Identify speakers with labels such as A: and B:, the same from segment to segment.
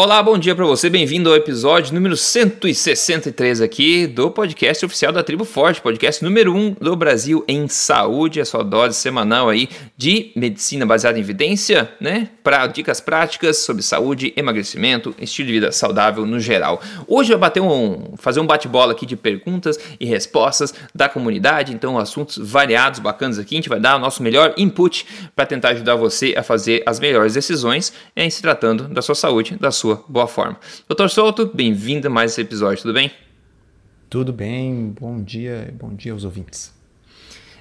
A: Olá, bom dia para você, bem-vindo ao episódio número 163 aqui do podcast oficial da Tribo Forte, podcast número 1 do Brasil em saúde, a sua dose semanal aí de medicina baseada em evidência, né? Para dicas práticas sobre saúde, emagrecimento, estilo de vida saudável no geral. Hoje eu bater um, fazer um bate-bola aqui de perguntas e respostas da comunidade, então assuntos variados, bacanas aqui, a gente vai dar o nosso melhor input para tentar ajudar você a fazer as melhores decisões em se tratando da sua saúde, da sua sua boa forma. Doutor Souto, bem-vindo a mais esse episódio, tudo bem?
B: Tudo bem, bom dia, bom dia aos ouvintes.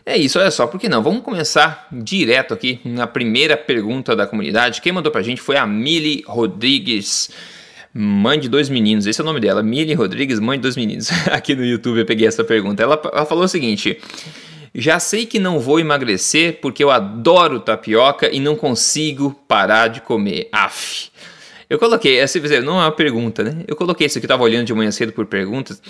A: É isso, olha só, por que não? Vamos começar direto aqui na primeira pergunta da comunidade. Quem mandou pra gente foi a Mili Rodrigues, mãe de dois meninos. Esse é o nome dela, Mili Rodrigues, mãe de dois meninos. Aqui no YouTube eu peguei essa pergunta. Ela, ela falou o seguinte: Já sei que não vou emagrecer porque eu adoro tapioca e não consigo parar de comer. Af. Eu coloquei, assim, não é uma pergunta, né? Eu coloquei isso aqui, estava olhando de manhã cedo por perguntas,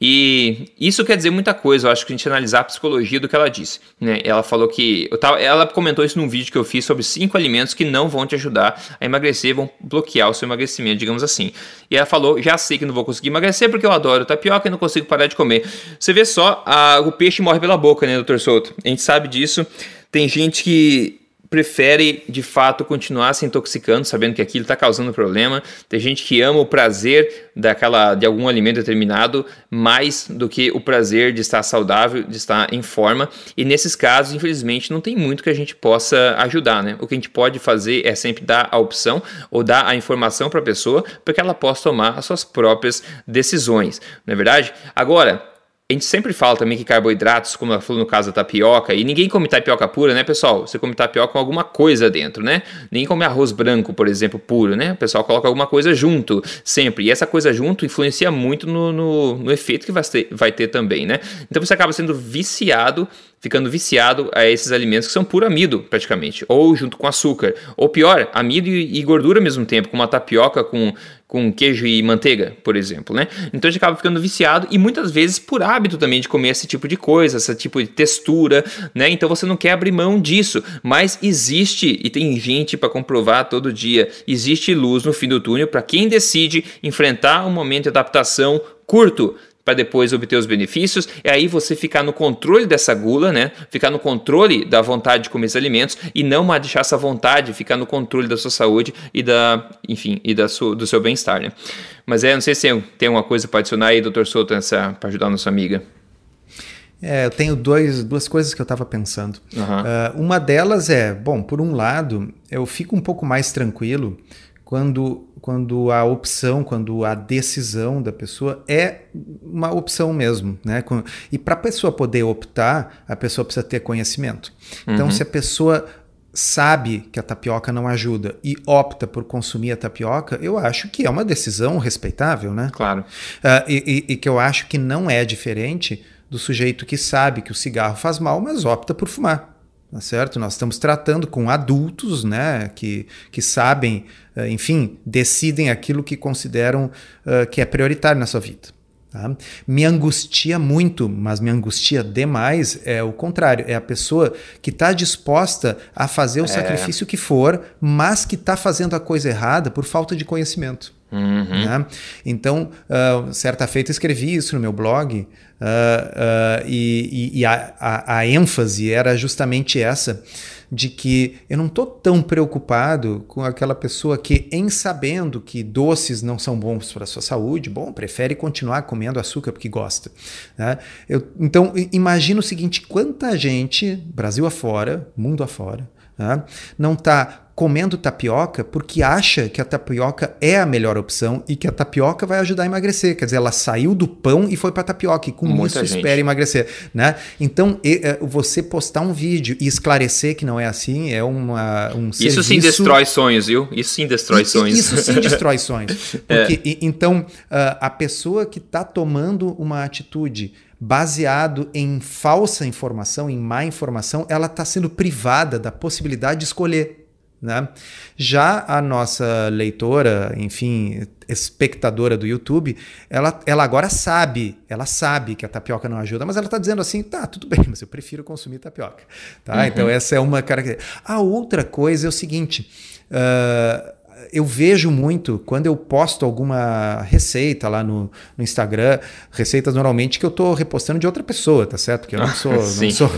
A: e isso quer dizer muita coisa, eu acho que a gente analisar a psicologia do que ela disse. Né? Ela falou que. Eu tava, ela comentou isso num vídeo que eu fiz sobre cinco alimentos que não vão te ajudar a emagrecer, vão bloquear o seu emagrecimento, digamos assim. E ela falou: já sei que não vou conseguir emagrecer porque eu adoro tapioca e não consigo parar de comer. Você vê só, a, o peixe morre pela boca, né, doutor Souto? A gente sabe disso. Tem gente que prefere de fato continuar se intoxicando, sabendo que aquilo está causando problema. Tem gente que ama o prazer daquela de algum alimento determinado mais do que o prazer de estar saudável, de estar em forma. E nesses casos, infelizmente, não tem muito que a gente possa ajudar, né? O que a gente pode fazer é sempre dar a opção ou dar a informação para a pessoa para que ela possa tomar as suas próprias decisões, não é verdade? Agora, a gente sempre fala também que carboidratos, como ela falou no caso da tapioca, e ninguém come tapioca pura, né, pessoal? Você come tapioca com alguma coisa dentro, né? Ninguém come arroz branco, por exemplo, puro, né? O pessoal coloca alguma coisa junto, sempre. E essa coisa junto influencia muito no, no, no efeito que vai ter, vai ter também, né? Então você acaba sendo viciado ficando viciado a esses alimentos que são puro amido, praticamente, ou junto com açúcar, ou pior, amido e, gordura ao mesmo tempo, como a tapioca com, com queijo e manteiga, por exemplo, né? Então a gente acaba ficando viciado e muitas vezes por hábito também de comer esse tipo de coisa, esse tipo de textura, né? Então você não quer abrir mão disso, mas existe e tem gente para comprovar todo dia, existe luz no fim do túnel para quem decide enfrentar um momento de adaptação curto para depois obter os benefícios, é aí você ficar no controle dessa gula, né? Ficar no controle da vontade de comer esses alimentos e não deixar essa vontade ficar no controle da sua saúde e da, enfim, e da sua, do seu bem-estar, né? Mas é, não sei se tem alguma coisa para adicionar aí, doutor Souto, para ajudar a nossa amiga.
B: É, eu tenho dois, duas coisas que eu estava pensando. Uhum. Uh, uma delas é, bom, por um lado, eu fico um pouco mais tranquilo quando, quando a opção, quando a decisão da pessoa é uma opção mesmo. Né? E para a pessoa poder optar, a pessoa precisa ter conhecimento. Então, uhum. se a pessoa sabe que a tapioca não ajuda e opta por consumir a tapioca, eu acho que é uma decisão respeitável, né?
A: Claro. Uh,
B: e, e, e que eu acho que não é diferente do sujeito que sabe que o cigarro faz mal, mas opta por fumar. Tá certo? Nós estamos tratando com adultos, né, que, que sabem, eh, enfim, decidem aquilo que consideram uh, que é prioritário na sua vida. Tá? Me angustia muito, mas me angustia demais é o contrário. É a pessoa que está disposta a fazer o é. sacrifício que for, mas que está fazendo a coisa errada por falta de conhecimento. Uhum. Né? Então, uh, certa feita escrevi isso no meu blog uh, uh, e, e a, a, a, ênfase era justamente essa de que eu não estou tão preocupado com aquela pessoa que, em sabendo que doces não são bons para a sua saúde, bom, prefere continuar comendo açúcar porque gosta. Né? Eu, então, imagina o seguinte: quanta gente, Brasil afora, mundo afora, né? não está comendo tapioca porque acha que a tapioca é a melhor opção e que a tapioca vai ajudar a emagrecer. Quer dizer, ela saiu do pão e foi para tapioca e com Muita isso gente. espera emagrecer, né? Então, e, é, você postar um vídeo e esclarecer que não é assim é uma, um
A: Isso sim destrói sonhos, viu? Isso sim destrói sonhos.
B: Isso sim destrói sonhos. Porque, é. então, a pessoa que está tomando uma atitude baseado em falsa informação, em má informação, ela está sendo privada da possibilidade de escolher. Né? Já a nossa leitora, enfim, espectadora do YouTube, ela, ela agora sabe, ela sabe que a tapioca não ajuda, mas ela está dizendo assim, tá, tudo bem, mas eu prefiro consumir tapioca. Tá? Uhum. Então essa é uma característica. A outra coisa é o seguinte, uh, eu vejo muito quando eu posto alguma receita lá no, no Instagram, receitas normalmente que eu estou repostando de outra pessoa, tá certo? Que eu não sou, não sou,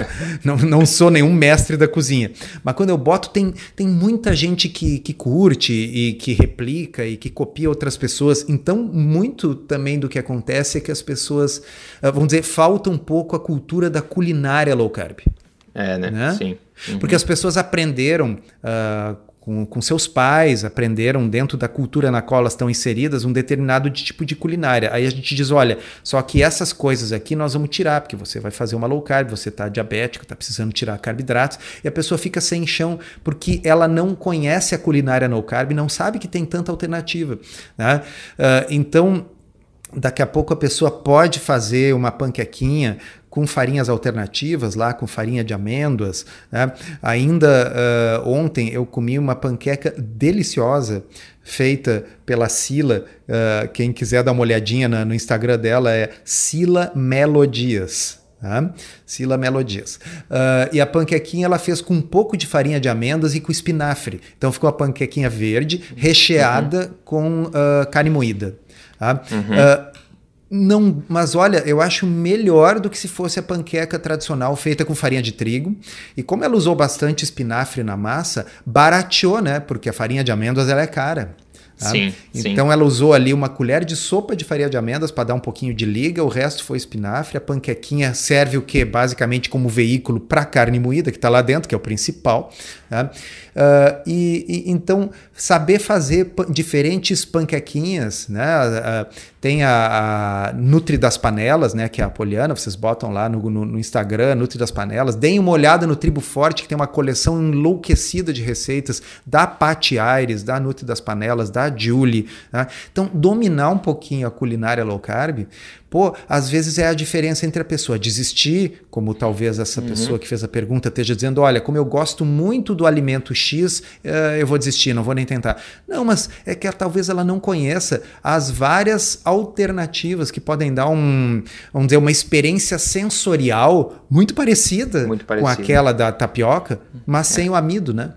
B: não, não sou nenhum mestre da cozinha. Mas quando eu boto, tem, tem muita gente que, que curte e que replica e que copia outras pessoas. Então, muito também do que acontece é que as pessoas, ah, vamos dizer, falta um pouco a cultura da culinária low carb.
A: É, né? né? Sim.
B: Uhum. Porque as pessoas aprenderam uh, com, com, seus pais, aprenderam dentro da cultura na qual elas estão inseridas um determinado tipo de culinária. Aí a gente diz: olha, só que essas coisas aqui nós vamos tirar, porque você vai fazer uma low carb, você está diabético, está precisando tirar carboidratos, e a pessoa fica sem chão porque ela não conhece a culinária low carb, não sabe que tem tanta alternativa. Né? Uh, então daqui a pouco a pessoa pode fazer uma panquequinha com farinhas alternativas lá, com farinha de amêndoas. Né? Ainda uh, ontem eu comi uma panqueca deliciosa feita pela Sila. Uh, quem quiser dar uma olhadinha na, no Instagram dela é Sila Melodias. Tá? Sila Melodias. Uh, e a panquequinha ela fez com um pouco de farinha de amêndoas e com espinafre. Então ficou a panquequinha verde, recheada uhum. com uh, carne moída. Tá? Uhum. Uh, não, mas olha, eu acho melhor do que se fosse a panqueca tradicional feita com farinha de trigo. E como ela usou bastante espinafre na massa, barateou, né? Porque a farinha de amêndoas ela é cara.
A: Tá? Sim,
B: então
A: sim.
B: ela usou ali uma colher de sopa de farinha de amêndoas para dar um pouquinho de liga, o resto foi espinafre. A panquequinha serve o que? Basicamente como veículo para carne moída, que está lá dentro, que é o principal. Tá? Uh, e, e, então saber fazer diferentes panquequinhas, né? Uh, tem a, a, Nutri das Panelas, né? Que é a Poliana, vocês botam lá no, no, no, Instagram, Nutri das Panelas. Deem uma olhada no Tribo Forte, que tem uma coleção enlouquecida de receitas da Patti Aires, da Nutri das Panelas, da Julie. Né? Então, dominar um pouquinho a culinária low carb Pô, às vezes é a diferença entre a pessoa desistir, como talvez essa uhum. pessoa que fez a pergunta esteja dizendo: olha, como eu gosto muito do alimento X, uh, eu vou desistir, não vou nem tentar. Não, mas é que talvez ela não conheça as várias alternativas que podem dar um, vamos dizer, uma experiência sensorial muito parecida, muito com aquela da tapioca, mas é. sem o amido, né?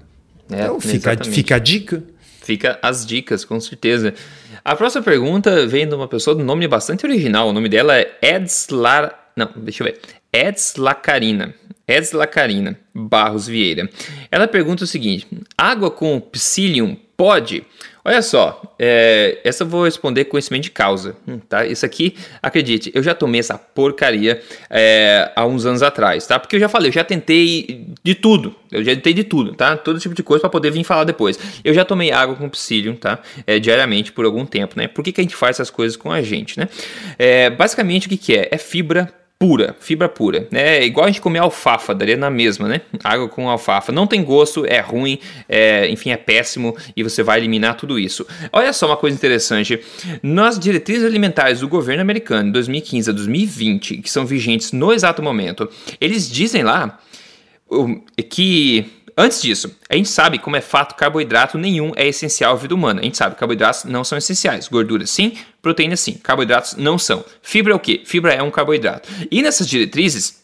B: É, então fica, fica a dica.
A: Fica as dicas, com certeza. A próxima pergunta vem de uma pessoa de nome bastante original. O nome dela é Edslar. Não, deixa eu ver. Edslacarina. Edslacarina Barros Vieira. Ela pergunta o seguinte: água com psyllium pode? Olha só, é, essa eu vou responder com conhecimento de causa, hum, tá? Isso aqui, acredite, eu já tomei essa porcaria é, há uns anos atrás, tá? Porque eu já falei, eu já tentei de tudo, eu já tentei de tudo, tá? Todo tipo de coisa para poder vir falar depois. Eu já tomei água com psyllium, tá? É, diariamente por algum tempo, né? Por que, que a gente faz essas coisas com a gente, né? É, basicamente o que, que é? É fibra pura, fibra pura. É igual a gente comer alfafa, daria na mesma, né? Água com alfafa. Não tem gosto, é ruim, é, enfim, é péssimo e você vai eliminar tudo isso. Olha só uma coisa interessante. Nas diretrizes alimentares do governo americano, de 2015 a 2020, que são vigentes no exato momento, eles dizem lá que Antes disso, a gente sabe como é fato carboidrato nenhum é essencial à vida humana. A gente sabe que carboidratos não são essenciais. Gordura sim, proteína sim. Carboidratos não são. Fibra é o quê? Fibra é um carboidrato. E nessas diretrizes,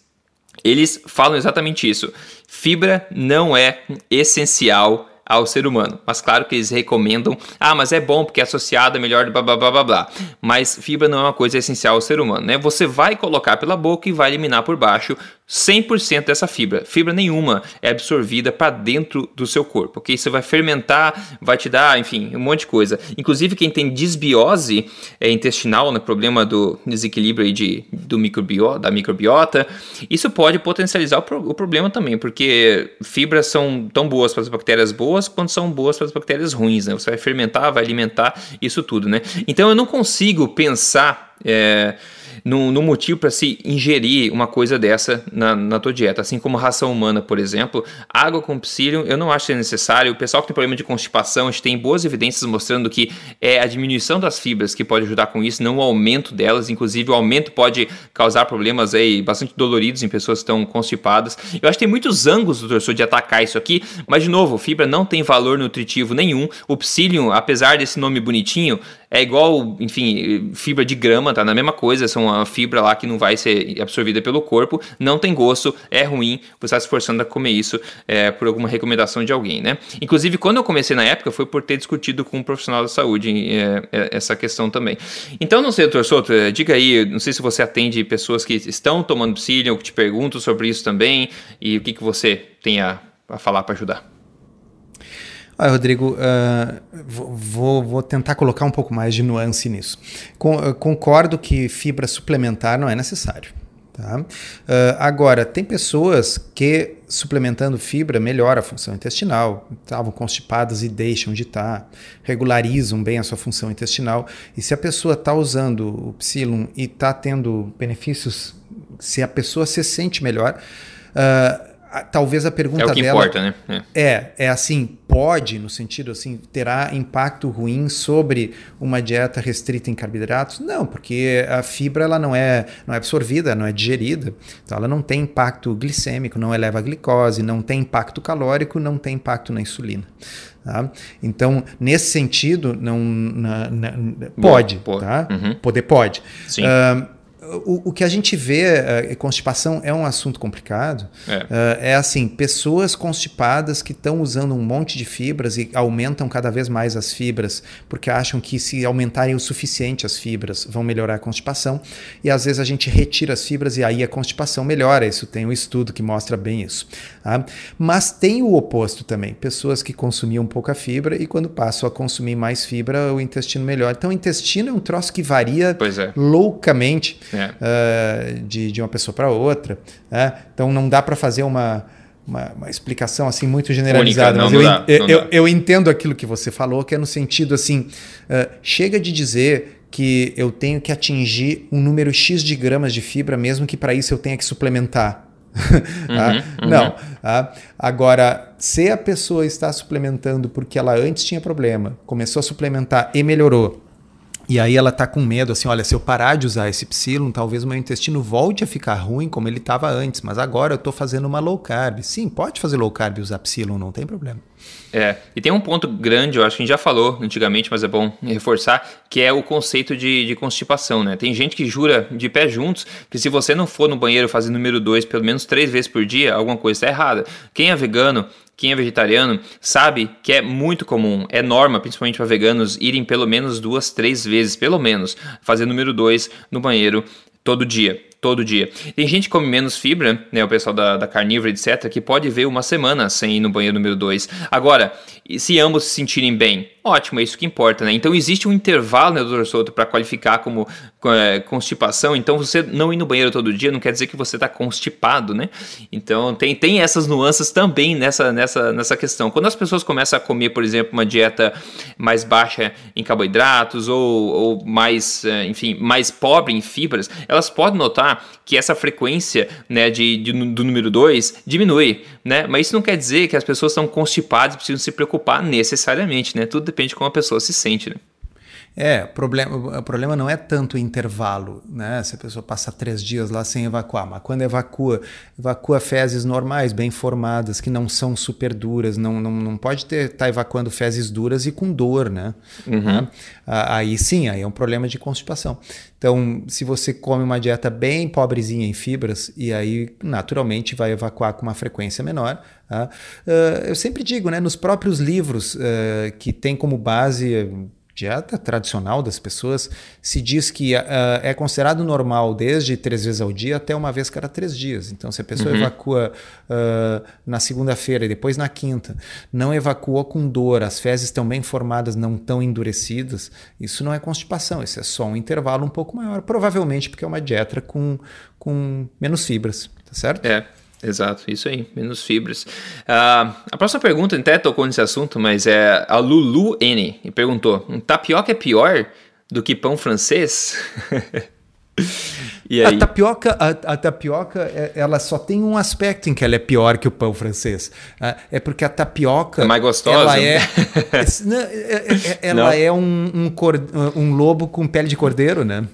A: eles falam exatamente isso. Fibra não é essencial ao ser humano. Mas claro que eles recomendam, ah, mas é bom porque é associado a melhor blá blá blá blá blá. Mas fibra não é uma coisa essencial ao ser humano, né? Você vai colocar pela boca e vai eliminar por baixo 100% dessa fibra. Fibra nenhuma é absorvida para dentro do seu corpo, ok? Você vai fermentar, vai te dar, enfim, um monte de coisa. Inclusive, quem tem disbiose é, intestinal, né, problema do desequilíbrio de, do microbiota, da microbiota, isso pode potencializar o, pro, o problema também, porque fibras são tão boas para as bactérias boas quanto são boas para as bactérias ruins, né? Você vai fermentar, vai alimentar isso tudo, né? Então, eu não consigo pensar... É, no, motivo para se ingerir uma coisa dessa na, na tua dieta. Assim como ração humana, por exemplo, água com psyllium eu não acho que é necessário. O pessoal que tem problema de constipação, a gente tem boas evidências mostrando que é a diminuição das fibras que pode ajudar com isso, não o aumento delas. Inclusive, o aumento pode causar problemas aí bastante doloridos em pessoas que estão constipadas. Eu acho que tem muitos ângulos do torcedor de atacar isso aqui, mas de novo, fibra não tem valor nutritivo nenhum. O psyllium, apesar desse nome bonitinho, é igual, enfim, fibra de grama, tá na mesma coisa, são uma fibra lá que não vai ser absorvida pelo corpo, não tem gosto, é ruim, você está se forçando a comer isso é, por alguma recomendação de alguém, né? Inclusive, quando eu comecei na época, foi por ter discutido com um profissional da saúde é, é, essa questão também. Então, não sei, doutor Souto, é, diga aí, não sei se você atende pessoas que estão tomando psyllium, que te perguntam sobre isso também, e o que, que você tem a, a falar para ajudar.
B: Ah, Rodrigo, uh, vou, vou, tentar colocar um pouco mais de nuance nisso. Com, uh, concordo que fibra suplementar não é necessário. Tá? Uh, agora, tem pessoas que suplementando fibra melhora a função intestinal, estavam constipadas e deixam de estar, tá, regularizam bem a sua função intestinal. E se a pessoa está usando o Psyllium e está tendo benefícios, se a pessoa se sente melhor, uh, talvez a pergunta dela... É o que
A: dela, importa, né?
B: É. é, é assim, pode, no sentido assim, terá impacto ruim sobre uma dieta restrita em carboidratos? Não, porque a fibra ela não é, não é absorvida, não é digerida, então ela não tem impacto glicêmico, não eleva a glicose, não tem impacto calórico, não tem impacto na insulina. Tá? Então, nesse sentido, não, na, na, pode, Boa, tá? Uhum. Poder pode. Sim. Uh, o, o, que a gente vê, uh, constipação é um assunto complicado. É, uh, é assim, pessoas constipadas que estão usando um monte de fibras e aumentam cada vez mais as fibras, porque acham que se aumentarem o suficiente as fibras vão melhorar a constipação. E às vezes a gente retira as fibras e aí a constipação melhora. Isso tem um estudo que mostra bem isso. Tá? Mas tem o oposto também. Pessoas que consumiam pouca fibra e quando passam a consumir mais fibra, o intestino melhora. Então o intestino é um troço que varia é. loucamente é. uh, de, de uma pessoa para outra. Né? Então não dá para fazer uma, uma, uma, explicação assim muito generalizada. Única, não, mas não eu, dá, eu, eu, entendo aquilo que você falou, que é no sentido assim: uh, chega de dizer que eu tenho que atingir um número X de gramas de fibra, mesmo que para isso eu tenha que suplementar. Tá? uhum, uhum. Não. Agora, se a pessoa está suplementando porque ela antes tinha problema, começou a suplementar e melhorou, e aí ela tá com medo, assim, olha, se eu parar de usar esse psilon, talvez o meu intestino volte a ficar ruim como ele estava antes, mas agora eu estou fazendo uma low carb. Sim, pode fazer low carb e usar psilon, não tem problema.
A: É, e tem um ponto grande, eu acho que a gente já falou antigamente, mas é bom reforçar, que é o conceito de, de constipação, né? Tem gente que jura de pé juntos que se você não for no banheiro fazer número 2 pelo menos três vezes por dia, alguma coisa está errada. Quem é vegano quem é vegetariano sabe que é muito comum, é norma, principalmente para veganos, irem pelo menos duas, três vezes, pelo menos, fazer número dois no banheiro todo dia todo dia. Tem gente que come menos fibra, né, o pessoal da, da carnívora, etc., que pode ver uma semana sem ir no banheiro número 2. Agora, se ambos se sentirem bem, ótimo, é isso que importa, né? Então existe um intervalo, né, doutor Souto, para qualificar como é, constipação. Então você não ir no banheiro todo dia não quer dizer que você está constipado, né? Então tem, tem essas nuances também nessa, nessa, nessa questão. Quando as pessoas começam a comer, por exemplo, uma dieta mais baixa em carboidratos ou, ou mais, é, enfim, mais pobre em fibras, elas podem notar que essa frequência né, de, de do número 2 diminui, né? Mas isso não quer dizer que as pessoas estão constipadas e precisam se preocupar necessariamente, né? Tudo depende de como a pessoa se sente, né?
B: É, o problema, o problema não é tanto o intervalo, né? Se a pessoa passa três dias lá sem evacuar, mas quando evacua, evacua fezes normais, bem formadas, que não são super duras, não, não, não pode estar tá evacuando fezes duras e com dor, né? Uhum. né? Aí sim, aí é um problema de constipação. Então, se você come uma dieta bem pobrezinha em fibras, e aí naturalmente vai evacuar com uma frequência menor, Uh, eu sempre digo, né, nos próprios livros uh, que tem como base dieta tradicional das pessoas, se diz que uh, é considerado normal desde três vezes ao dia até uma vez cada três dias. Então, se a pessoa uhum. evacua uh, na segunda-feira e depois na quinta, não evacuou com dor, as fezes estão bem formadas, não estão endurecidas, isso não é constipação, isso é só um intervalo um pouco maior, provavelmente porque é uma dieta com, com menos fibras, tá certo?
A: É. Exato, isso aí, menos fibras. Uh, a próxima pergunta até tocou nesse assunto, mas é a Lulu N e perguntou: um tapioca é pior do que pão francês?
B: a tapioca, a, a, tapioca, é, ela só tem um aspecto em que ela é pior que o pão francês. Uh, é porque a tapioca.
A: É mais gostosa.
B: Ela é, é, ela Não. é um, um, cor, um lobo com pele de cordeiro, né?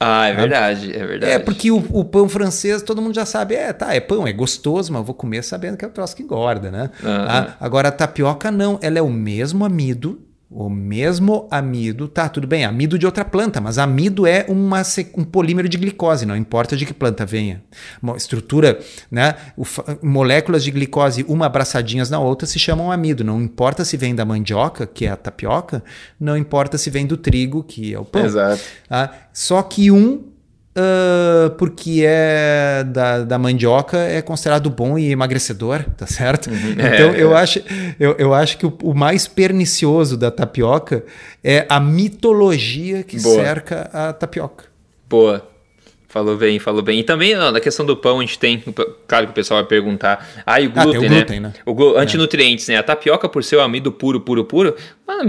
A: Ah, é verdade, é verdade.
B: É, porque o, o, pão francês, todo mundo já sabe, é, tá, é pão, é gostoso, mas eu vou comer sabendo que é o troço que engorda, né? Uhum. Ah, agora a tapioca não, ela é o mesmo amido, O mesmo amido, tá, tudo bem, amido de outra planta, mas amido é uma, um polímero de glicose, não importa de que planta venha. Uma estrutura, né? moléculas de glicose, uma abraçadinhas na outra, se chamam amido. Não importa se vem da mandioca, que é a tapioca, não importa se vem do trigo, que é o pão.
A: Exato.
B: Ah, só que um Uh, porque é da, da mandioca é considerado bom e emagrecedor, tá certo? Uhum. Então é, eu, é. Acho, eu, eu acho que o, o, mais pernicioso da tapioca é a mitologia que Boa. cerca a tapioca.
A: Boa. Falou bem, falou bem. E também ó, na questão do pão, a gente tem, claro que o pessoal vai perguntar, ah, e o glúten, ah, o glúten né? né? O glu, antinutrientes, é. né? A tapioca, por ser o amido puro, puro, puro,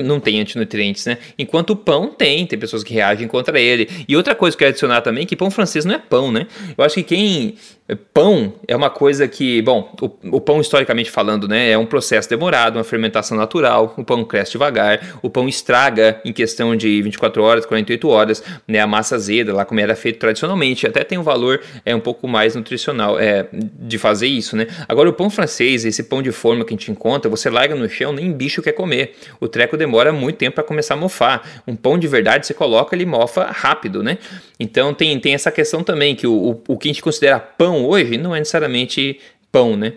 A: não tem antinutrientes, né? Enquanto o pão tem, tem pessoas que reagem contra ele. E outra coisa que eu quero adicionar também, que pão francês não é pão, né? Eu acho que quem Pão é uma coisa que, bom, o, o, pão historicamente falando, né, é um processo demorado, uma fermentação natural, o pão cresce devagar, o pão estraga em questão de 24 horas, 48 horas, né, a massa azeda, lá como era feito tradicionalmente, até tem um valor é um pouco mais nutricional é, de fazer isso, né. Agora o pão francês, esse pão de forma que a gente encontra, você larga no chão, nem bicho quer comer. O treco demora muito tempo para começar a mofar. Um pão de verdade você coloca, ele mofa rápido, né. Então tem, tem essa questão também que o, o, o que a gente considera pão hoje não é necessariamente pão, né?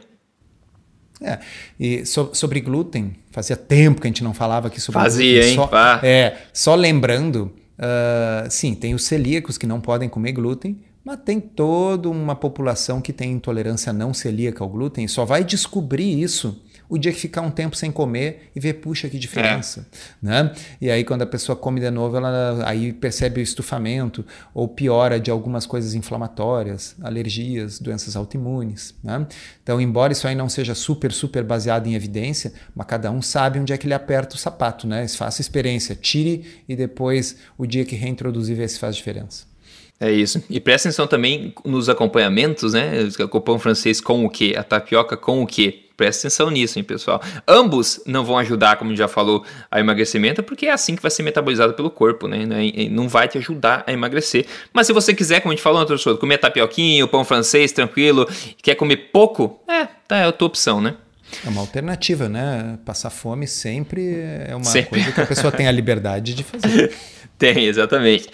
B: É, e so, sobre glúten, fazia tempo que a gente não falava aqui sobre
A: fazia, glúten.
B: Fazia, hein? Só, é, só lembrando, uh, sim, tem os celíacos que não podem comer glúten, mas tem toda uma população que tem intolerância não celíaca ao glúten, só vai descobrir isso o dia que ficar um tempo sem comer e ver, puxa, que diferença. É. Né? E aí, quando a pessoa come de novo, ela aí percebe o estufamento ou piora de algumas coisas inflamatórias, alergias, doenças autoimunes. Né? Então, embora isso aí não seja super, super baseado em evidência, mas cada um sabe onde é que ele aperta o sapato, né? Faça experiência, tire e depois, o dia que reintroduzir, vê se faz diferença.
A: É isso. E presta atenção também nos acompanhamentos, né? O pão francês com o quê? A tapioca com o quê? Presta atenção nisso, hein, pessoal. Ambos não vão ajudar, como já falou, a emagrecimento, porque é assim que vai ser metabolizado pelo corpo, né? Não vai te ajudar a emagrecer. Mas se você quiser, como a gente falou, professor, comer tapioquinho, pão francês, tranquilo, quer comer pouco, é, tá, é a tua opção, né?
B: É uma alternativa, né? Passar fome sempre é uma sempre. coisa que a pessoa tem a liberdade de fazer.
A: Tem, exatamente.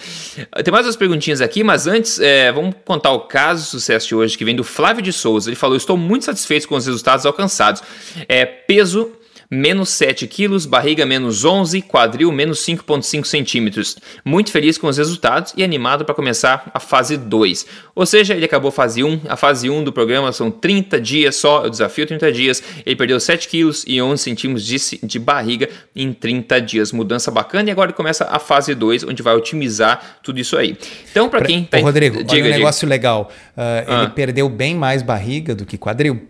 A: Tem mais umas perguntinhas aqui, mas antes, é, vamos contar o caso de sucesso de hoje, que vem do Flávio de Souza. Ele falou: Estou muito satisfeito com os resultados alcançados. É, peso menos 7 quilos, barriga menos 11, quadril menos 5,5 centímetros. Muito feliz com os resultados e animado para começar a fase 2. Ou seja, ele acabou a fase 1. A fase 1 do programa são 30 dias só, o desafio 30 dias. Ele perdeu 7 quilos e 11 centímetros de, de barriga em 30 dias. Mudança bacana e agora começa a fase 2, onde vai otimizar tudo isso aí. Então, para quem...
B: Tá... Ô, Rodrigo, diga, olha um negócio legal. Uh, ah. Ele perdeu bem mais barriga do que quadril.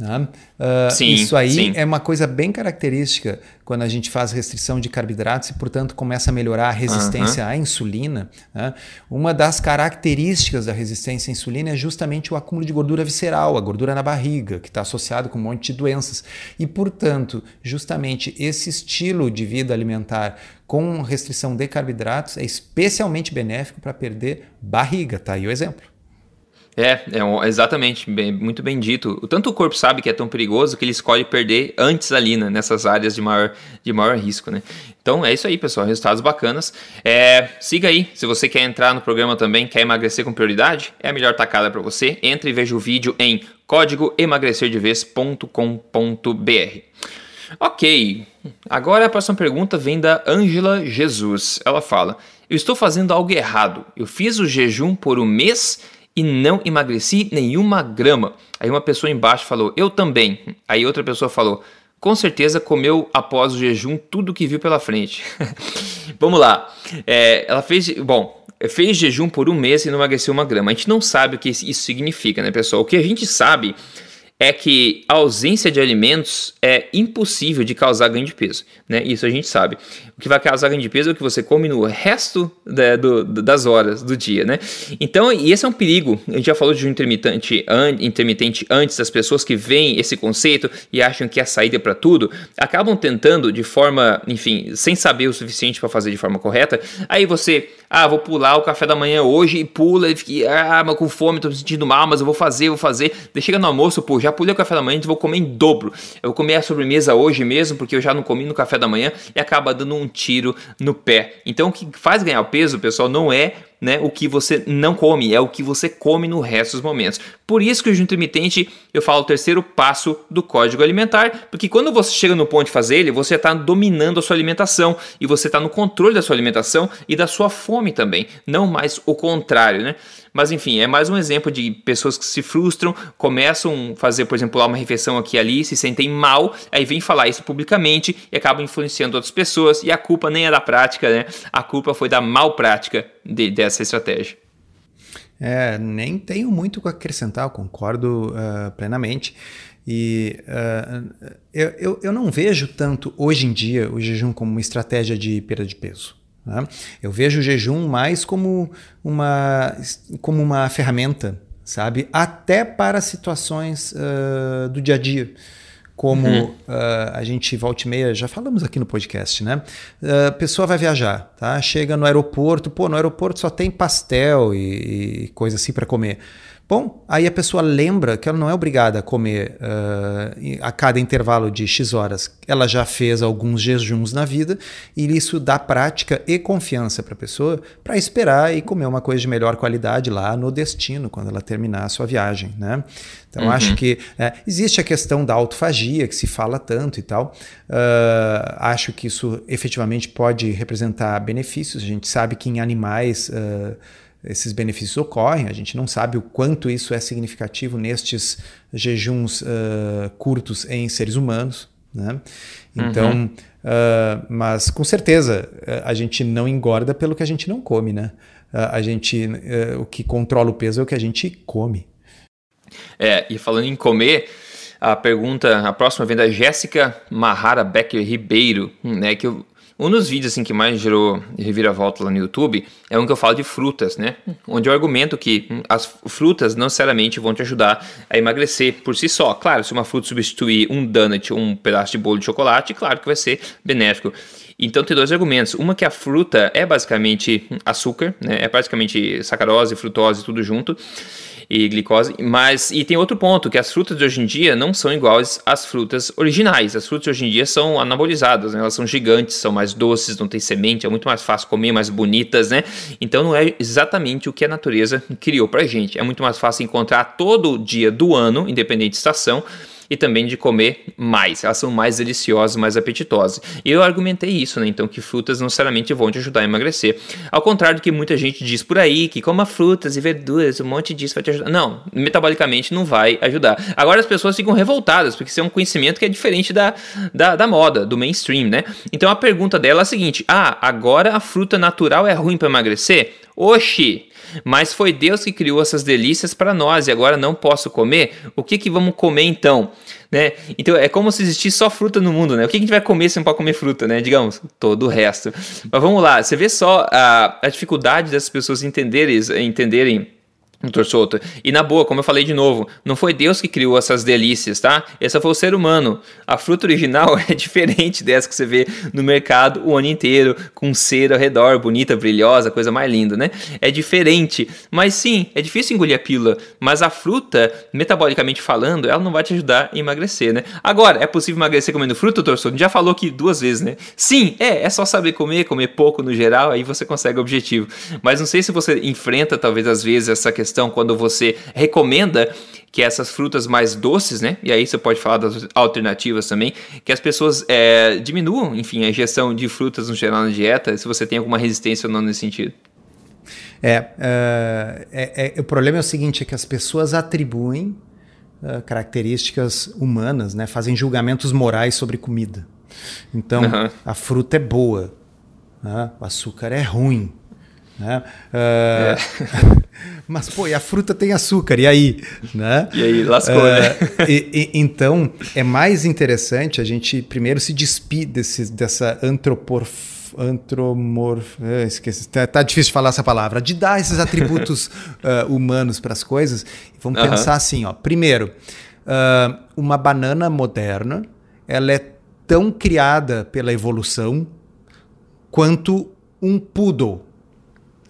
B: Né? Uh, sim, isso aí sim. é uma coisa bem característica quando a gente faz restrição de carboidratos e, portanto, começa a melhorar a resistência à insulina. Né? Uma das características da resistência à insulina é justamente o acúmulo de gordura visceral, a gordura na barriga, que está associado com um monte de doenças. E, portanto, justamente esse estilo de vida alimentar com restrição de carboidratos é especialmente benéfico para perder barriga. Tá aí o exemplo.
A: É, é um, exatamente, bem, muito bem dito. Tanto o corpo sabe que é tão perigoso que ele escolhe perder antes ali, né, nessas áreas de maior, de maior risco, né? Então é isso aí, pessoal, resultados bacanas. É, siga aí, se você quer entrar no programa também, quer emagrecer com prioridade, é a melhor tacada para você. Entre e veja o vídeo em código emagrecerdevez.com.br. Ok, agora a próxima pergunta vem da Ângela Jesus. Ela fala: Eu estou fazendo algo errado. Eu fiz o jejum por um mês e não emagreci nenhuma grama. Aí uma pessoa embaixo falou, eu também. Aí outra pessoa falou, com certeza comeu após o jejum tudo que viu pela frente. Vamos lá. É, ela fez, bom, fez jejum por um mês e não emagreceu uma grama. A gente não sabe o que isso significa, né, pessoal? O que a gente sabe é que a ausência de alimentos é impossível de causar ganho de peso, né? Isso a gente sabe. O que vai causar ganho de peso é o que você come no resto da, do, das horas do dia, né? Então, e esse é um perigo. A gente já falou de um intermitente, an, intermitente antes, das pessoas que veem esse conceito e acham que é a saída para tudo, acabam tentando de forma, enfim, sem saber o suficiente para fazer de forma correta. Aí você ah, vou pular o café da manhã hoje e pula e fica, ah, mas com fome, tô me sentindo mal, mas eu vou fazer, vou fazer. Daí chega no almoço, pô, já pulei o café da manhã, então vou comer em dobro. Eu vou comer a sobremesa hoje mesmo, porque eu já não comi no café da manhã e acaba dando um tiro no pé. Então o que faz ganhar peso, pessoal, não é né, o que você não come, é o que você come no resto dos momentos. Por isso que o jejum intermitente, eu falo o terceiro passo do código alimentar, porque quando você chega no ponto de fazer ele, você está dominando a sua alimentação e você está no controle da sua alimentação e da sua fome também, não mais o contrário, né? Mas enfim, é mais um exemplo de pessoas que se frustram, começam a fazer, por exemplo, uma refeição aqui e ali, se sentem mal, aí vem falar isso publicamente e acabam influenciando outras pessoas, e a culpa nem é da prática, né? A culpa foi da mal prática de, dessa estratégia.
B: É, nem tenho muito a acrescentar, eu concordo uh, plenamente. E uh, eu, eu, eu não vejo tanto hoje em dia o jejum como uma estratégia de perda de peso. Né? Eu vejo o jejum mais como uma, como uma ferramenta, sabe? Até para situações uh, do dia a dia. Como uhum. uh, a gente volta e meia, já falamos aqui no podcast, né? A uh, pessoa vai viajar, tá? Chega no aeroporto, pô, no aeroporto só tem pastel e, e coisa assim para comer. Bom, aí a pessoa lembra que ela não é obrigada a comer uh, a cada intervalo de X horas. Ela já fez alguns jejuns na vida e isso dá prática e confiança para a pessoa para esperar e comer uma coisa de melhor qualidade lá no destino, quando ela terminar a sua viagem. Né? Então, uhum. acho que é, existe a questão da autofagia, que se fala tanto e tal. Uh, acho que isso efetivamente pode representar benefícios. A gente sabe que em animais. Uh, esses benefícios ocorrem, a gente não sabe o quanto isso é significativo nestes jejuns uh, curtos em seres humanos. Né? Então, uhum. uh, mas com certeza a gente não engorda pelo que a gente não come, né? Uh, a gente, o que controla o peso é o que a gente come.
A: É, e falando em comer, a pergunta, a próxima vem da Jéssica Mahara Becker Ribeiro, né? Que eu um dos vídeos assim, que mais gerou reviravolta lá no YouTube é um que eu falo de frutas, né? Onde eu argumento que as frutas não necessariamente vão te ajudar a emagrecer por si só. Claro, se uma fruta substituir um donut ou um pedaço de bolo de chocolate, claro que vai ser benéfico. Então tem dois argumentos. Uma que a fruta é basicamente açúcar, né? É basicamente sacarose, frutose, tudo junto e glicose. Mas e tem outro ponto que as frutas de hoje em dia não são iguais às frutas originais. As frutas de hoje em dia são anabolizadas, né? elas são gigantes, são mais doces, não tem semente, é muito mais fácil comer, mais bonitas, né? Então não é exatamente o que a natureza criou pra gente. É muito mais fácil encontrar todo dia do ano, independente de estação e também de comer mais. Elas são mais deliciosas, mais apetitosas. E eu argumentei isso, né? Então, que frutas não necessariamente vão te ajudar a emagrecer. Ao contrário do que muita gente diz por aí, que coma frutas e verduras, um monte disso vai te ajudar. Não, metabolicamente não vai ajudar. Agora as pessoas ficam revoltadas, porque isso é um conhecimento que é diferente da, da, da moda, do mainstream, né? Então a pergunta dela é a seguinte: ah, agora a fruta natural é ruim para emagrecer? Oxi! Mas foi Deus que criou essas delícias para nós e agora não posso comer? O que que vamos comer então? Né? Então é como se existisse só fruta no mundo, né? O que a gente vai comer se não pode comer fruta, né? Digamos, todo o resto. Mas vamos lá, você vê só a, a dificuldade dessas pessoas entenderem, entenderem Doutor Souto. E na boa, como eu falei de novo, não foi Deus que criou essas delícias, tá? Essa foi o ser humano. A fruta original é diferente dessa que você vê no mercado o ano inteiro, com cera ao redor, bonita, brilhosa, coisa mais linda, né? É diferente. Mas sim, é difícil engolir a pílula. Mas a fruta, metabolicamente falando, ela não vai te ajudar a emagrecer, né? Agora, é possível emagrecer comendo fruta, doutor Souto? Já falou aqui duas vezes, né? Sim, é, é só saber comer, comer pouco no geral, aí você consegue o objetivo. Mas não sei se você enfrenta, talvez, às vezes, essa questão questão quando você recomenda que essas frutas mais doces, né? E aí você pode falar das alternativas também, que as pessoas é, diminuam, enfim, a ingestão de frutas no geral na dieta, se você tem alguma resistência ou não nesse sentido.
B: É, uh, é, é, o problema é o seguinte, é que as pessoas atribuem uh, características humanas, né? Fazem julgamentos morais sobre comida. Então, uhum. a fruta é boa, né? o açúcar é ruim. Né? Uh, é. Mas, pô, e a fruta tem açúcar, e aí? Né?
A: E aí, lascou, uh, né?
B: E, e, então, é mais interessante a gente primeiro se despir desse, dessa antropomorf... Antromorf... É, esqueci, tá, tá, difícil de falar essa palavra. De dar esses atributos uh, humanos para as coisas. Vamos pensar assim, ó. Primeiro, uma banana moderna, ela é tão criada pela evolução quanto um poodle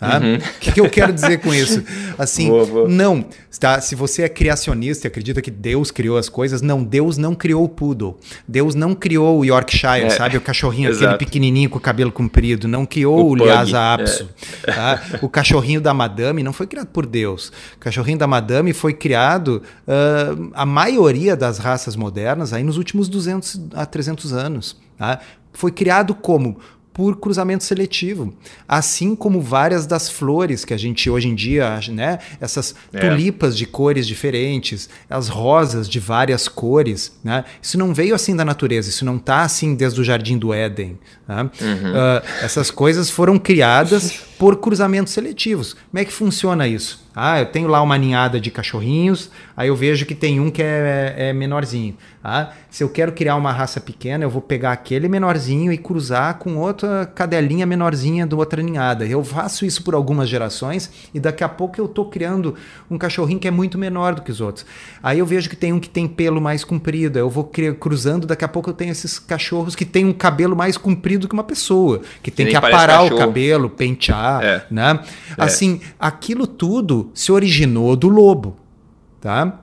B: Tá? Uhum. O que, que, eu quero dizer com isso? Assim, boa, boa. não. Tá? Se você é criacionista e acredita que Deus criou as coisas, não. Deus não criou o poodle. Deus não criou o Yorkshire, é, sabe? O cachorrinho exato. aquele pequenininho com o cabelo comprido. Não criou o, o Lhasa Apso. É. Tá? O cachorrinho da Madame não foi criado por Deus. O cachorrinho da Madame foi criado uh, a maioria das raças modernas aí nos últimos 200 a 300 anos. Tá? Foi criado como? Por cruzamento seletivo. Assim como várias das flores que a gente hoje em dia, né, essas é. tulipas de cores diferentes, as rosas de várias cores, né, isso não veio assim da natureza, isso não está assim desde o jardim do Éden. Né? Uhum. Uh, essas coisas foram criadas por cruzamentos seletivos. Como é que funciona isso? Ah, eu tenho lá uma ninhada de cachorrinhos, aí eu vejo que tem um que é, é menorzinho. Ah, se eu quero criar uma raça pequena, eu vou pegar aquele menorzinho e cruzar com outra cadelinha menorzinha do outra ninhada. Eu faço isso por algumas gerações e daqui a pouco eu estou criando um cachorrinho que é muito menor do que os outros. Aí eu vejo que tem um que tem pelo mais comprido, eu vou cruzando, daqui a pouco eu tenho esses cachorros que têm um cabelo mais comprido que uma pessoa, que tem que aparar o cabelo, pentear, é. né? É. Assim, aquilo tudo se originou do lobo, tá?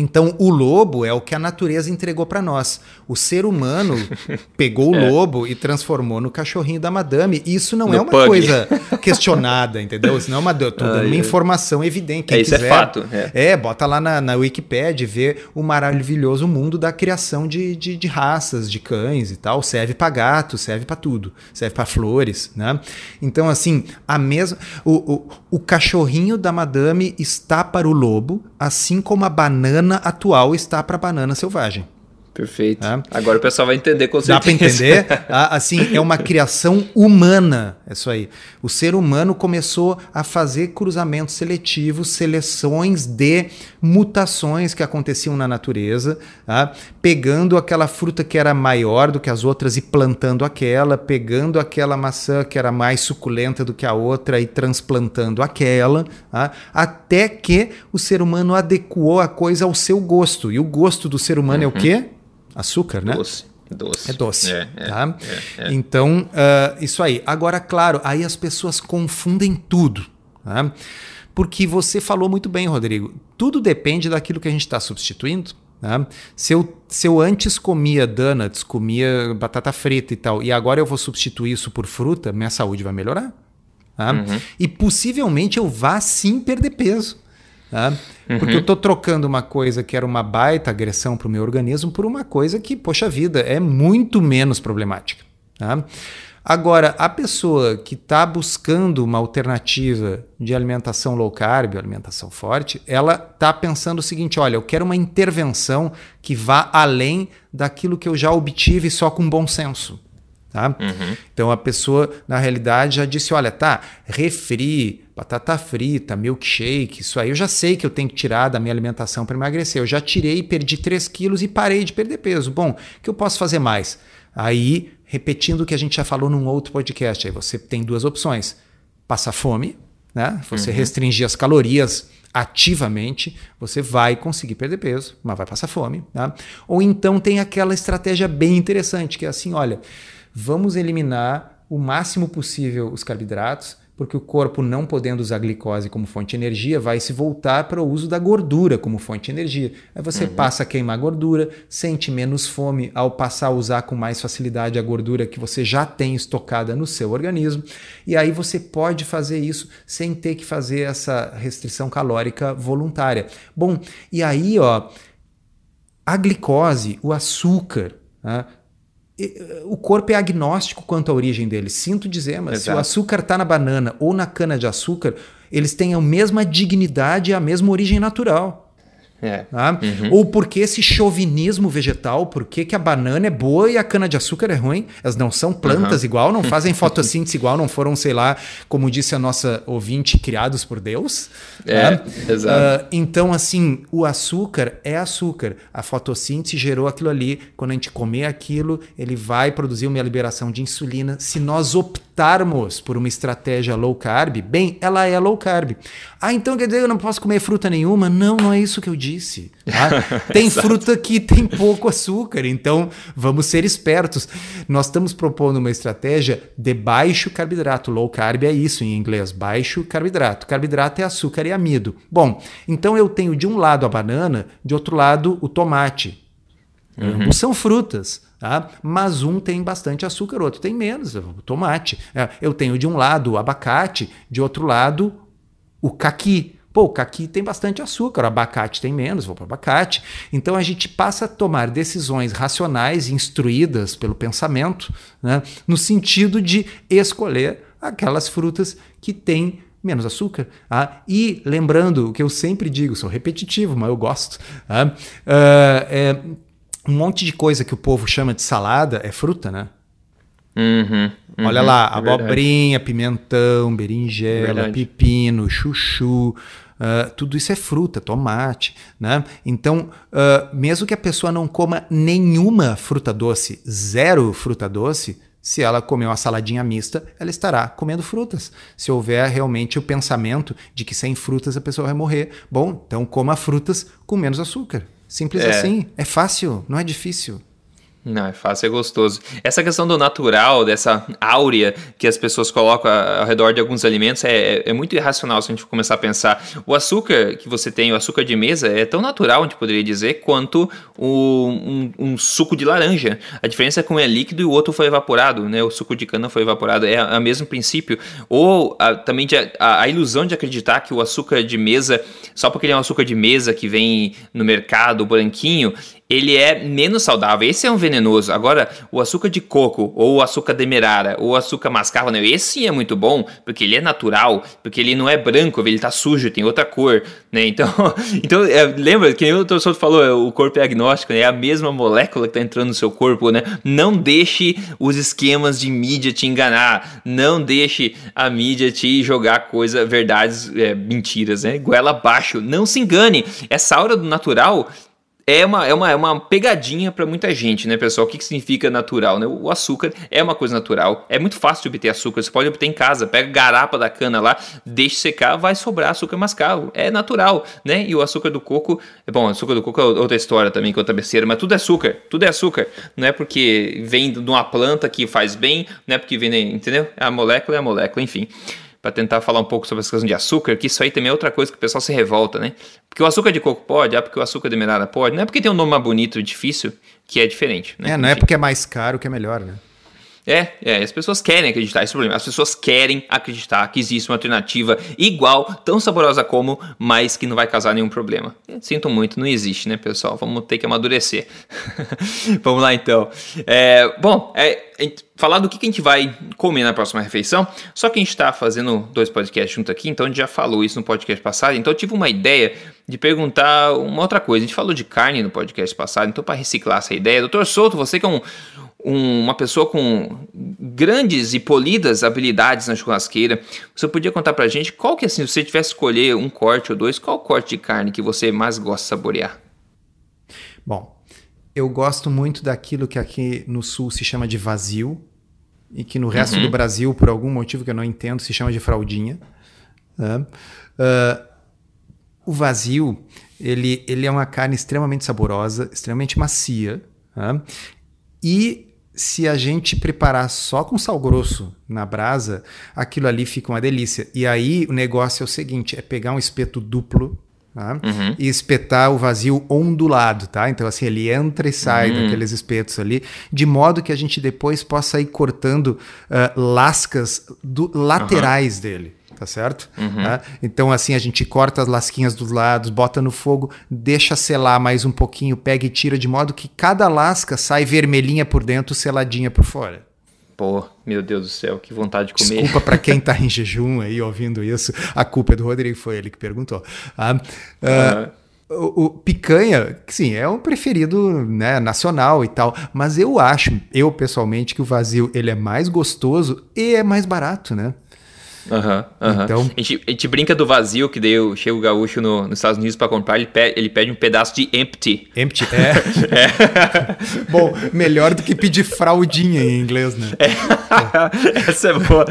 B: Então, o lobo é o que a natureza entregou para nós. O ser humano pegou o é. lobo e transformou no cachorrinho da madame. Isso não no é uma pug. coisa questionada, entendeu? Isso não é uma, tô dando uma informação evidente.
A: Quem é, isso é quiser, é fato.
B: É. é, bota lá na, na Wikipedia e vê o maravilhoso mundo da criação de, de, de raças, de cães e tal. Serve para gato, serve para tudo. Serve para flores, né? Então, assim, a mesma... O, o, o cachorrinho da madame está para o lobo, assim como a banana banana atual está para banana selvagem.
A: Perfeito. É. Agora o pessoal vai entender com certeza.
B: Dá para entender? Ah, assim, é uma criação humana, é isso aí. O ser humano começou a fazer cruzamentos seletivos, seleções de mutações que aconteciam na natureza, tá? pegando aquela fruta que era maior do que as outras e plantando aquela, pegando aquela maçã que era mais suculenta do que a outra e transplantando aquela, tá? até que o ser humano adequou a coisa ao seu gosto. E o gosto do ser humano uhum. é o uhum. quê? Açúcar, né?
A: Doce. Doce.
B: É doce. É, é, tá? É, é, então, uh, isso aí. Agora, claro, aí as pessoas confundem tudo. Tá? Porque você falou muito bem, Rodrigo. Tudo depende daquilo que a gente está substituindo. Tá? Se, eu, se eu antes comia donuts, comia batata frita e tal, e agora eu vou substituir isso por fruta, minha saúde vai melhorar. Tá? Uhum. E possivelmente eu vá sim perder peso. Uhum. Porque eu estou trocando uma coisa que era uma baita agressão para o meu organismo por uma coisa que, poxa vida, é muito menos problemática. Tá? Agora, a pessoa que está buscando uma alternativa de alimentação low carb, alimentação forte, ela está pensando o seguinte: olha, eu quero uma intervenção que vá além daquilo que eu já obtive só com bom senso. Tá? Uhum. Então a pessoa, na realidade, já disse: olha, tá, refri, batata frita, milkshake, isso aí eu já sei que eu tenho que tirar da minha alimentação para emagrecer. Eu já tirei, perdi 3 quilos e parei de perder peso. Bom, o que eu posso fazer mais? Aí, repetindo o que a gente já falou num outro podcast, aí você tem duas opções: passar fome, né? Você uhum. restringir as calorias ativamente, você vai conseguir perder peso, mas vai passar fome. Tá? Ou então tem aquela estratégia bem interessante, que é assim: olha vamos eliminar o máximo possível os carboidratos, porque o corpo, não podendo usar glicose como fonte de energia, vai se voltar para o uso da gordura como fonte de energia. Aí você uhum. passa a queimar gordura, sente menos fome ao passar a usar com mais facilidade a gordura que você já tem estocada no seu organismo. E aí você pode fazer isso sem ter que fazer essa restrição calórica voluntária. Bom, e aí, ó, a glicose, o açúcar, né, o corpo é agnóstico quanto à origem dele. Sinto dizer, mas Exato. se o açúcar está na banana ou na cana de açúcar, eles têm a mesma dignidade e a mesma origem natural. É. Tá? Uhum. Ou porque esse chauvinismo vegetal, por que a banana é boa e a cana-de-açúcar é ruim? Elas não são plantas uhum. igual, não fazem fotossíntese igual, não foram, sei lá, como disse a nossa ouvinte, criados por Deus. É, né? exato. Uh, então, assim, o açúcar é açúcar. A fotossíntese gerou aquilo ali. Quando a gente comer aquilo, ele vai produzir uma liberação de insulina. Se nós optarmos optarmos por uma estratégia low carb, bem, ela é low carb. Ah, então quer dizer eu não posso comer fruta nenhuma? Não, não é isso que eu disse. Tá? Tem fruta que tem pouco açúcar, então vamos ser espertos. Nós estamos propondo uma estratégia de baixo carboidrato. Low carb é isso em inglês, baixo carboidrato. Carboidrato é açúcar e amido. Bom, então eu tenho de um lado a banana, de outro lado o tomate. Uhum. Ambos são frutas. Tá? Mas um tem bastante açúcar, o outro tem menos, o tomate. É, eu tenho de um lado o abacate, de outro lado o caqui. Pô, o caqui tem bastante açúcar, o abacate tem menos, vou para o abacate. Então a gente passa a tomar decisões racionais, instruídas pelo pensamento, né, no sentido de escolher aquelas frutas que têm menos açúcar. Ah, e lembrando o que eu sempre digo, sou repetitivo, mas eu gosto. Ah, uh, é, um monte de coisa que o povo chama de salada é fruta, né?
A: Uhum,
B: uhum, Olha lá, é abobrinha, verdade. pimentão, berinjela, verdade. pepino, chuchu, uh, tudo isso é fruta, tomate, né? Então, uh, mesmo que a pessoa não coma nenhuma fruta doce, zero fruta doce, se ela comer uma saladinha mista, ela estará comendo frutas. Se houver realmente o pensamento de que sem frutas a pessoa vai morrer, bom, então coma frutas com menos açúcar. Simples é. assim. É fácil, não é difícil.
A: Não, é fácil, é gostoso. Essa questão do natural, dessa áurea que as pessoas colocam ao redor de alguns alimentos é, é, muito irracional se a gente começar a pensar. O açúcar que você tem, o açúcar de mesa, é tão natural, a gente poderia dizer, quanto o, um, um, suco de laranja. A diferença é que um é líquido e o outro foi evaporado, né? O suco de cana foi evaporado. É o mesmo princípio. Ou a, também de, a, a ilusão de acreditar que o açúcar de mesa, só porque ele é um açúcar de mesa que vem no mercado branquinho, ele é menos saudável. Esse é um venenoso. Agora, o açúcar de coco, ou o açúcar demerara, ou o açúcar mascavo, né? esse sim é muito bom, porque ele é natural, porque ele não é branco, ele tá sujo, tem outra cor, né? Então, então é, lembra que o Souto falou, é, o corpo é agnóstico, né? é a mesma molécula que tá entrando no seu corpo, né? Não deixe os esquemas de mídia te enganar, não deixe a mídia te jogar coisa, verdades, é, mentiras, né? Goela abaixo, não se engane. Essa aura do natural é uma, é uma, é uma pegadinha para muita gente, né, pessoal? O que, que significa natural? Né? O açúcar é uma coisa natural. É muito fácil de obter açúcar. Você pode obter em casa. Pega garapa da cana lá, deixa secar, vai sobrar açúcar mascavo. É natural, né? E o açúcar do coco, é bom, açúcar do coco é outra história também, que é outra besteira, mas tudo é açúcar. Tudo é açúcar. Não é porque vem de uma planta que faz bem, não é porque vem, entendeu? A molécula é a molécula, enfim para tentar falar um pouco sobre essa questão de açúcar, que isso aí também é outra coisa que o pessoal se revolta, né? Porque o açúcar de coco pode, ah, porque o açúcar de demerara pode, não é porque tem um nome mais bonito e difícil que é diferente, né?
B: É, não é é porque é mais caro que é melhor, né?
A: É, é, as pessoas querem acreditar, esse é o problema. As pessoas querem acreditar que existe uma alternativa igual, tão saborosa como, mas que não vai causar nenhum problema. Sinto muito, não existe, né, pessoal? Vamos ter que amadurecer. Vamos lá, então. É, bom, é, falar do que a gente vai comer na próxima refeição, só que a gente está fazendo dois podcasts junto aqui, então a gente já falou isso no podcast passado, então eu tive uma ideia de perguntar uma outra coisa. A gente falou de carne no podcast passado, então para reciclar essa ideia, doutor Souto, você que é um, um, uma pessoa com grandes e polidas habilidades na churrasqueira, você podia contar pra gente qual que, assim, se você tivesse escolher um corte ou dois, qual corte de carne que você mais gosta de saborear?
B: Bom, eu gosto muito daquilo que aqui no sul se chama de vazio e que no resto uhum. do Brasil, por algum motivo que eu não entendo, se chama de fraldinha. Uh, uh, o vazio, ele, ele é uma carne extremamente saborosa, extremamente macia. Uh, e se a gente preparar só com sal grosso na brasa, aquilo ali fica uma delícia. E aí o negócio é o seguinte: é pegar um espeto duplo. Tá? Uhum. E espetar o vazio ondulado, tá? Então, assim, ele entra e sai uhum. daqueles espetos ali, de modo que a gente depois possa ir cortando uh, lascas do, laterais uhum. dele tá certo? Uhum. Tá? Então, assim, a gente corta as lasquinhas dos lados, bota no fogo, deixa selar mais um pouquinho, pega e tira, de modo que cada lasca sai vermelhinha por dentro, seladinha por fora.
A: Pô, meu Deus do céu, que vontade de comer.
B: Desculpa para quem tá em jejum aí ouvindo isso, a culpa é do Rodrigo, foi ele que perguntou. Ah, uh, o, o, picanha, sim, é um preferido né, nacional e tal, mas eu acho, eu pessoalmente, que o vazio ele é mais gostoso e é mais barato, né?
A: Aham, aham.
B: Então-
A: a, gente, a gente brinca do vazio, que daí eu chego o gaúcho no- nos Estados Unidos pra comprar, ele pede, ele pede um pedaço de empty.
B: Empty. É. Bom, melhor do que pedir fraldinha em inglês, né?
A: Essa é boa.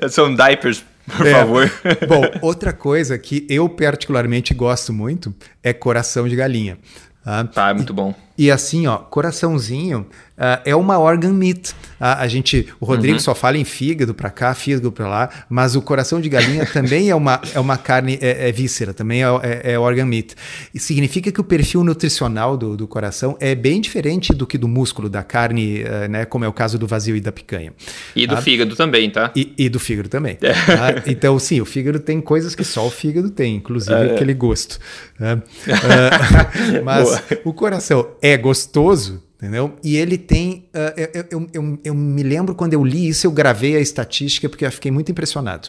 A: É, são diapers, por
B: É.
A: favor.
B: Bom, outra coisa que eu particularmente gosto muito é coração de galinha. tá?
A: Tá, muito bom.
B: E assim, ó, coraçãozinho ah, é uma organ meat. Ah, a gente, o Rodrigo
A: Uhum.
B: só fala em fígado pra cá, fígado pra lá, mas o coração de galinha também é uma, é uma carne, é, é víscera, também é, é, é organ meat. E significa que o perfil nutricional do, do coração é bem diferente do que do músculo, da carne, eh, né, como é o caso do vazio e da picanha.
A: E do fígado também, tá?
B: E, e do fígado também.
A: É.
B: tá? Então, sim, o fígado tem coisas que só o fígado tem, inclusive
A: É.
B: aquele gosto. né? Ah, mas
A: Boa.
B: o coração é gostoso, entendeu? E ele tem. ah, eu, eu- eu- eu me lembro quando eu li isso, eu gravei a estatística porque eu fiquei muito impressionado.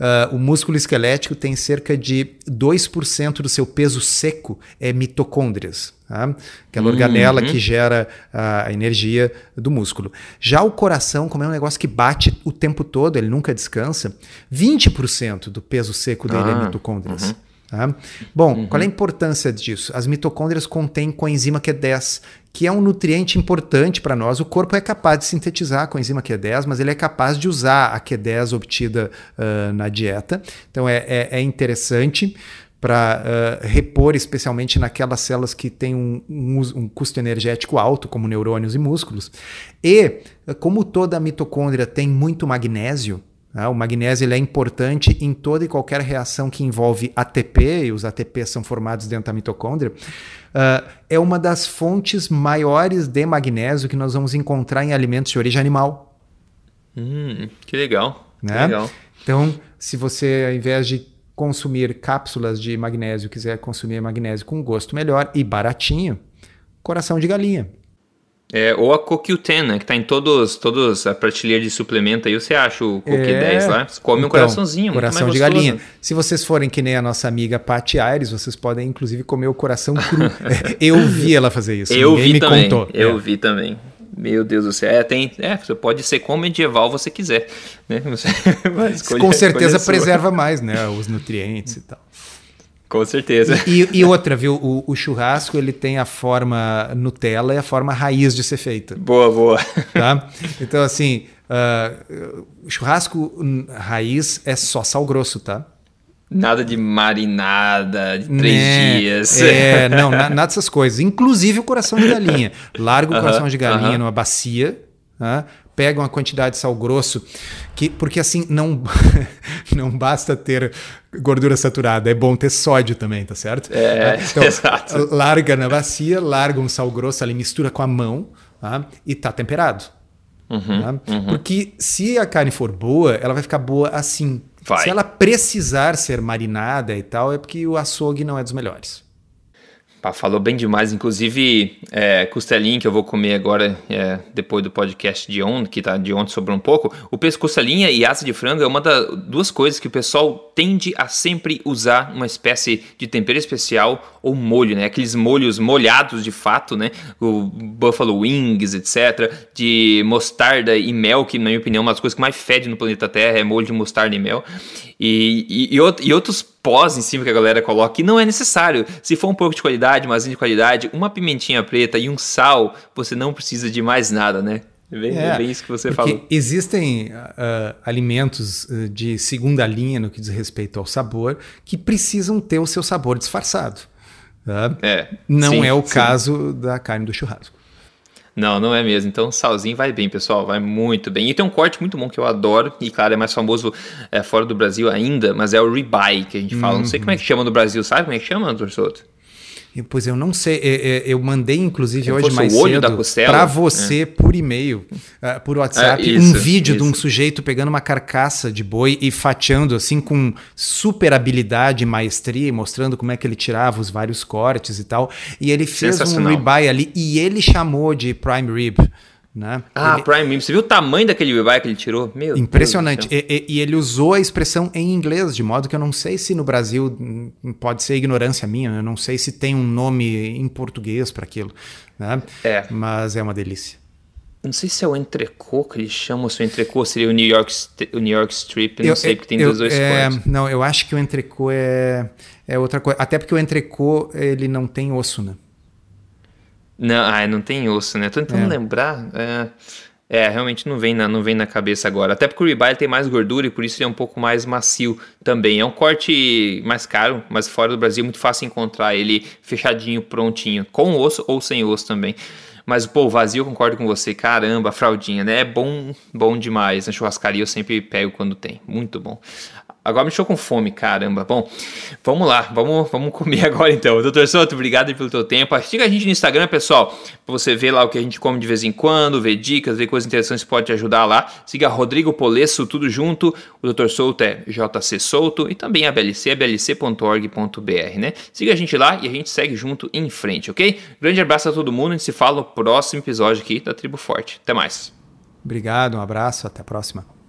B: Ah, o músculo esquelético tem cerca de 2% do seu peso seco é mitocôndrias. tá? Aquela organela que gera a energia do músculo. Já o coração, como é um negócio que bate o tempo todo, ele nunca descansa, 20% do peso seco dele é
A: Ah,
B: mitocôndrias. Tá? Bom, qual é a importância disso? As mitocôndrias contêm coenzima Q10, que é um nutriente importante para nós. O corpo é capaz de sintetizar a coenzima Q10, mas ele é capaz de usar a Q10 obtida ah, na dieta. Então é, é- é interessante para repor, especialmente naquelas células que têm um, um um custo energético alto, como neurônios e músculos. E, ah, como toda mitocôndria tem muito magnésio, ah, o magnésio ele é importante em toda e qualquer reação que envolve ATP, e os ATP são formados dentro da mitocôndria. Ah, é uma das fontes maiores de magnésio que nós vamos encontrar em alimentos de origem animal.
A: Hum, que legal. Que
B: Né?
A: legal.
B: Então, se você, ao invés de consumir cápsulas de magnésio, quiser consumir magnésio com gosto melhor e baratinho, coração de galinha.
A: É, ou a CoQ10, né? Que tá em todos, todos a prateleira de suplemento aí, você acha o CoQ10 lá. Você come um
B: Então,
A: coraçãozinho,
B: coração de
A: gostoso.
B: galinha. Se vocês forem que nem a nossa amiga Paty Aires, vocês podem inclusive comer o coração cru. eu vi ela fazer isso.
A: Eu
B: ninguém
A: vi
B: me
A: também.
B: contou.
A: Eu
B: É.
A: vi também. Meu Deus do céu. É, tem, é, você pode ser quão medieval você quiser. Né? Você escolher-
B: Com certeza
A: é
B: preserva mais, né? Os nutrientes e tal.
A: Com certeza.
B: E, e outra, viu? O, o churrasco ele tem a forma Nutella e a forma raiz de ser feita.
A: Boa, boa.
B: tá? Então, assim, o churrasco raiz é só sal grosso, tá?
A: Nada de marinada, de três
B: Né?
A: dias.
B: É, não, na- nada dessas coisas. Inclusive o coração de galinha. Larga o
A: Aham,
B: coração de galinha
A: aham.
B: numa bacia, tá? Pega uma quantidade de sal grosso, que, porque assim, não, não basta ter gordura saturada, é bom ter sódio também, tá certo?
A: É,
B: Então,
A: exato.
B: larga na bacia, larga um sal grosso ali, mistura com a mão tá? e tá temperado.
A: Uhum,
B: tá? Porque se a carne for boa, ela vai ficar boa assim.
A: Vai.
B: Se ela precisar ser marinada e tal, é porque o açougue não é dos melhores.
A: Pá, falou bem demais. Inclusive, é, costelinha que eu vou comer agora, é, depois do podcast de ontem, que tá de ontem sobrou um pouco. O peso costelinha e asa de frango é uma das duas coisas que o pessoal tende a sempre usar uma espécie de tempero especial ou molho, né? Aqueles molhos molhados de fato, né? O buffalo wings, etc. De mostarda e mel, que na minha opinião é uma das coisas que mais fede no planeta Terra, é molho de mostarda e mel. E, e, e, out- outros pós em cima que a galera coloca, que não é necessário. Se for um pouco de qualidade, uma de qualidade, uma pimentinha preta e um sal, você não precisa de mais nada, né? É bem, é bem isso que você falou.
B: Existem ah, alimentos ah, de segunda linha no que diz respeito ao sabor que precisam ter o seu sabor disfarçado. tá?
A: É,
B: Não
A: sim,
B: é o
A: sim.
B: caso da carne do churrasco.
A: Não, não é mesmo. Então, salzinho vai bem, pessoal. Vai muito bem. E tem um corte muito bom que eu adoro. E, claro, é mais famoso é, fora do Brasil ainda. Mas é o ribeye que a gente fala. Não sei como é que chama no Brasil. Sabe como é que chama, doutor Souto?
B: Pois eu não sei, é, é, eu mandei inclusive
A: Como
B: hoje mais cedo para você por e-mail, ah, por WhatsApp,
A: É, isso,
B: um vídeo de um
A: isso.
B: sujeito pegando uma carcaça de boi e fatiando assim com super habilidade e maestria, mostrando como é que ele tirava os vários cortes e tal. E ele fez um ribeye ali e ele chamou de prime rib, né?
A: Ah,
B: Ele-
A: Prime Rib. Você viu o tamanho daquele ribeye que ele tirou? Meu
B: Impressionante. E, e- e ele usou a expressão em inglês, de modo que eu não sei se no Brasil pode ser ignorância minha, eu não sei se tem um nome em português para aquilo. Né?
A: É.
B: Mas é uma delícia.
A: Não sei se é o entrecô que eles chamam, se o entrecô seria o New York, o New York Strip, não eu, sei, porque tem eu, dos dois
B: é, Não, eu acho que o entrecô é, é outra coisa. Até porque o entrecô, ele não tem osso, né?
A: Não, ah, não tem osso, né? Tô tentando é. lembrar. É, é, realmente não vem, na, não vem na cabeça agora. Até porque o ribeye tem mais gordura e por isso ele é um pouco mais macio também. É um corte mais caro, mas fora do Brasil é muito fácil encontrar ele fechadinho, prontinho, com osso ou sem osso também. Mas, pô, vazio, concordo com você. Caramba, fraldinha, né? É bom, bom demais. Na churrascaria eu sempre pego quando tem. Muito bom. Agora me deixou com fome, caramba. Bom, vamos lá, vamos, vamos comer agora então. Doutor Soto, obrigado pelo teu tempo. Siga a gente no Instagram, pessoal, pra você ver lá o que a gente come de vez em quando, ver dicas, ver coisas interessantes que pode te ajudar lá. Siga Rodrigo Polesso, tudo junto. O Dr. Souto é JC Souto e também a BLC, é blc.org.br, né? Siga a gente lá e a gente segue junto em frente, ok? Grande abraço a todo mundo, a gente se fala no próximo episódio aqui da Tribo Forte. Até mais.
B: Obrigado, um abraço, até a próxima.